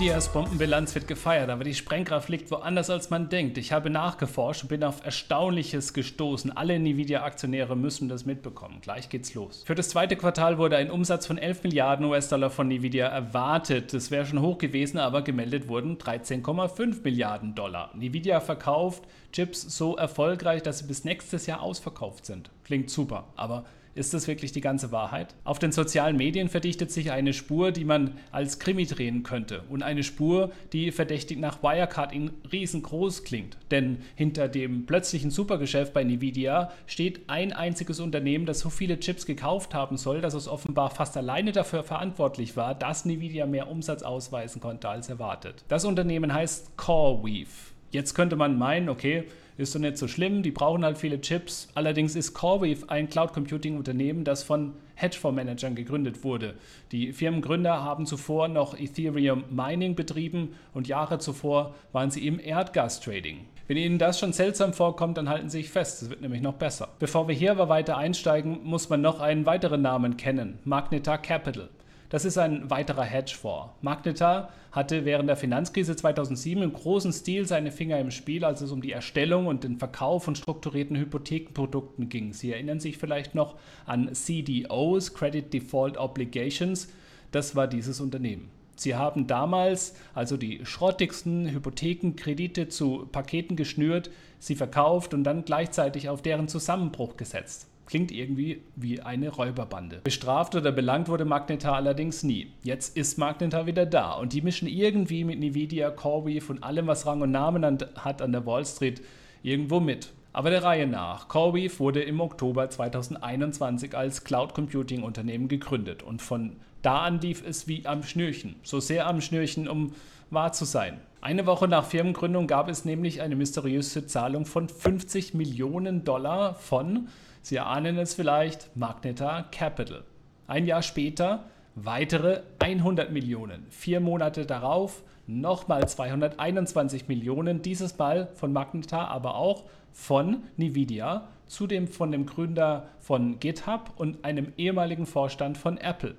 Nvidias Bombenbilanz wird gefeiert, aber die Sprengkraft liegt woanders als man denkt. Ich habe nachgeforscht und bin auf Erstaunliches gestoßen. Alle Nvidia-Aktionäre müssen das mitbekommen. Gleich geht's los. Für das zweite Quartal wurde ein Umsatz von 11 Milliarden US-Dollar von Nvidia erwartet. Das wäre schon hoch gewesen, aber gemeldet wurden 13,5 Milliarden Dollar. Nvidia verkauft Chips so erfolgreich, dass sie bis nächstes Jahr ausverkauft sind. Klingt super, aber ist das wirklich die ganze Wahrheit? Auf den sozialen Medien verdichtet sich eine Spur, die man als Krimi drehen könnte. Und eine Spur, die verdächtig nach Wirecard in riesengroß klingt. Denn hinter dem plötzlichen Supergeschäft bei Nvidia steht ein einziges Unternehmen, das so viele Chips gekauft haben soll, dass es offenbar fast alleine dafür verantwortlich war, dass Nvidia mehr Umsatz ausweisen konnte als erwartet. Das Unternehmen heißt CoreWeave. Jetzt könnte man meinen, okay, ist doch nicht so schlimm, die brauchen halt viele Chips. Allerdings ist CoreWeave ein Cloud Computing Unternehmen, das von Hedgefondsmanagern gegründet wurde. Die Firmengründer haben zuvor noch Ethereum Mining betrieben und Jahre zuvor waren sie im Erdgas-Trading. Wenn Ihnen das schon seltsam vorkommt, dann halten Sie sich fest, es wird nämlich noch besser. Bevor wir hier aber weiter einsteigen, muss man noch einen weiteren Namen kennen, Magneta Capital. Das ist ein weiterer Hedgefonds. Magnetar hatte während der Finanzkrise 2007 im großen Stil seine Finger im Spiel, als es um die Erstellung und den Verkauf von strukturierten Hypothekenprodukten ging. Sie erinnern sich vielleicht noch an CDOs, Credit Default Obligations. Das war dieses Unternehmen. Sie haben damals also die schrottigsten Hypothekenkredite zu Paketen geschnürt, sie verkauft und dann gleichzeitig auf deren Zusammenbruch gesetzt. Klingt irgendwie wie eine Räuberbande. Bestraft oder belangt wurde Magnetar allerdings nie. Jetzt ist Magnetar wieder da und die mischen irgendwie mit Nvidia, CoreWeave und allem, was Rang und Namen hat an der Wall Street, irgendwo mit. Aber der Reihe nach. CoreWeave wurde im Oktober 2021 als Cloud Computing Unternehmen gegründet und von da an lief es wie am Schnürchen. So sehr am Schnürchen, um wahr zu sein. Eine Woche nach Firmengründung gab es nämlich eine mysteriöse Zahlung von 50 Millionen Dollar von Sie ahnen es vielleicht, Magneta Capital. Ein Jahr später weitere 100 Millionen. Vier Monate darauf nochmal 221 Millionen, dieses Mal von Magneta, aber auch von Nvidia, zudem von dem Gründer von GitHub und einem ehemaligen Vorstand von Apple.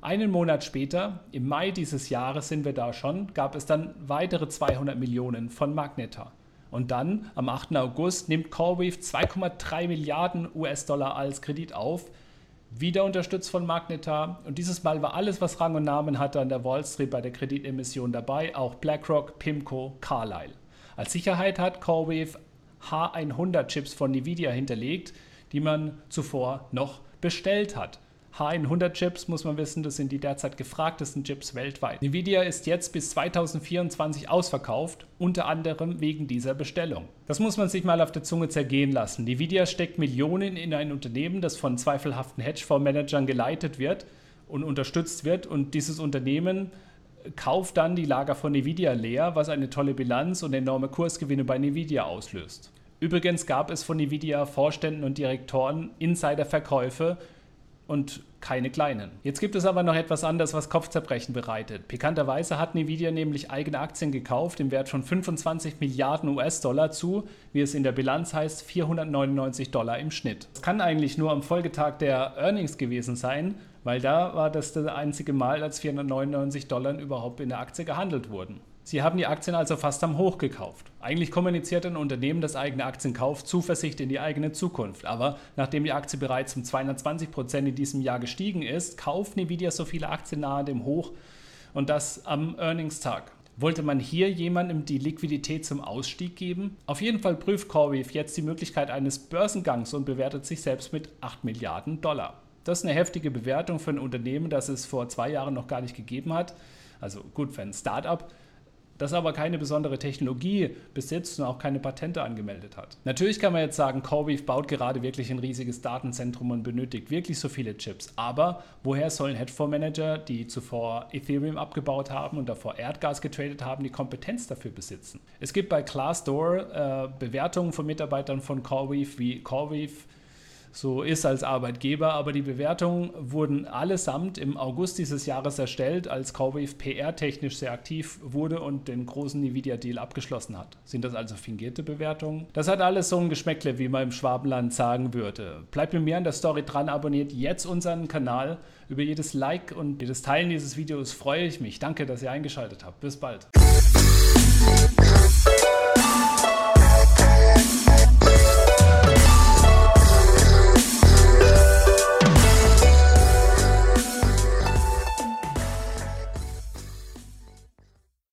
Einen Monat später, im Mai dieses Jahres sind wir da schon, gab es dann weitere 200 Millionen von Magneta. Und dann am 8. August nimmt CoreWeave 2,3 Milliarden US-Dollar als Kredit auf, wieder unterstützt von Magnetar. Und dieses Mal war alles, was Rang und Namen hatte, an der Wall Street bei der Kreditemission dabei, auch BlackRock, PIMCO, Carlyle. Als Sicherheit hat CoreWeave H100-Chips von Nvidia hinterlegt, die man zuvor noch bestellt hat. H100-Chips, muss man wissen, das sind die derzeit gefragtesten Chips weltweit. Nvidia ist jetzt bis 2024 ausverkauft, unter anderem wegen dieser Bestellung. Das muss man sich mal auf der Zunge zergehen lassen. Nvidia steckt Millionen in ein Unternehmen, das von zweifelhaften Hedgefondsmanagern geleitet wird und unterstützt wird und dieses Unternehmen kauft dann die Lager von Nvidia leer, was eine tolle Bilanz und enorme Kursgewinne bei Nvidia auslöst. Übrigens gab es von Nvidia Vorständen und Direktoren Insiderverkäufe und keine kleinen. Jetzt gibt es aber noch etwas anderes, was Kopfzerbrechen bereitet. Pikanterweise hat Nvidia nämlich eigene Aktien gekauft im Wert von 25 Milliarden US-Dollar zu, wie es in der Bilanz heißt, 499 Dollar im Schnitt. Das kann eigentlich nur am Folgetag der Earnings gewesen sein, weil da war das das einzige Mal, als 499 Dollar überhaupt in der Aktie gehandelt wurden. Sie haben die Aktien also fast am Hoch gekauft. Eigentlich kommuniziert ein Unternehmen, das eigene Aktien kauft, Zuversicht in die eigene Zukunft. Aber nachdem die Aktie bereits um 220 Prozent in diesem Jahr gestiegen ist, kauft Nvidia so viele Aktien nahe dem Hoch und das am Earnings-Tag. Wollte man hier jemandem die Liquidität zum Ausstieg geben? Auf jeden Fall prüft CoreWeave jetzt die Möglichkeit eines Börsengangs und bewertet sich selbst mit 8 Milliarden Dollar. Das ist eine heftige Bewertung für ein Unternehmen, das es vor zwei Jahren noch gar nicht gegeben hat. Also gut, für ein Startup das aber keine besondere Technologie besitzt und auch keine Patente angemeldet hat. Natürlich kann man jetzt sagen, CoreWeave baut gerade wirklich ein riesiges Datenzentrum und benötigt wirklich so viele Chips. Aber woher sollen Hedgefondsmanager, die zuvor Ethereum abgebaut haben und davor Erdgas getradet haben, die Kompetenz dafür besitzen? Es gibt bei Glassdoor äh, Bewertungen von Mitarbeitern von CoreWeave, wie CoreWeave so ist als Arbeitgeber, aber die Bewertungen wurden allesamt im August dieses Jahres erstellt, als CoreWave PR-technisch sehr aktiv wurde und den großen Nvidia-Deal abgeschlossen hat. Sind das also fingierte Bewertungen? Das hat alles so ein Geschmäckle, wie man im Schwabenland sagen würde. Bleibt mit mir an der Story dran, abonniert jetzt unseren Kanal. Über jedes Like und jedes Teilen dieses Videos freue ich mich. Danke, dass ihr eingeschaltet habt. Bis bald.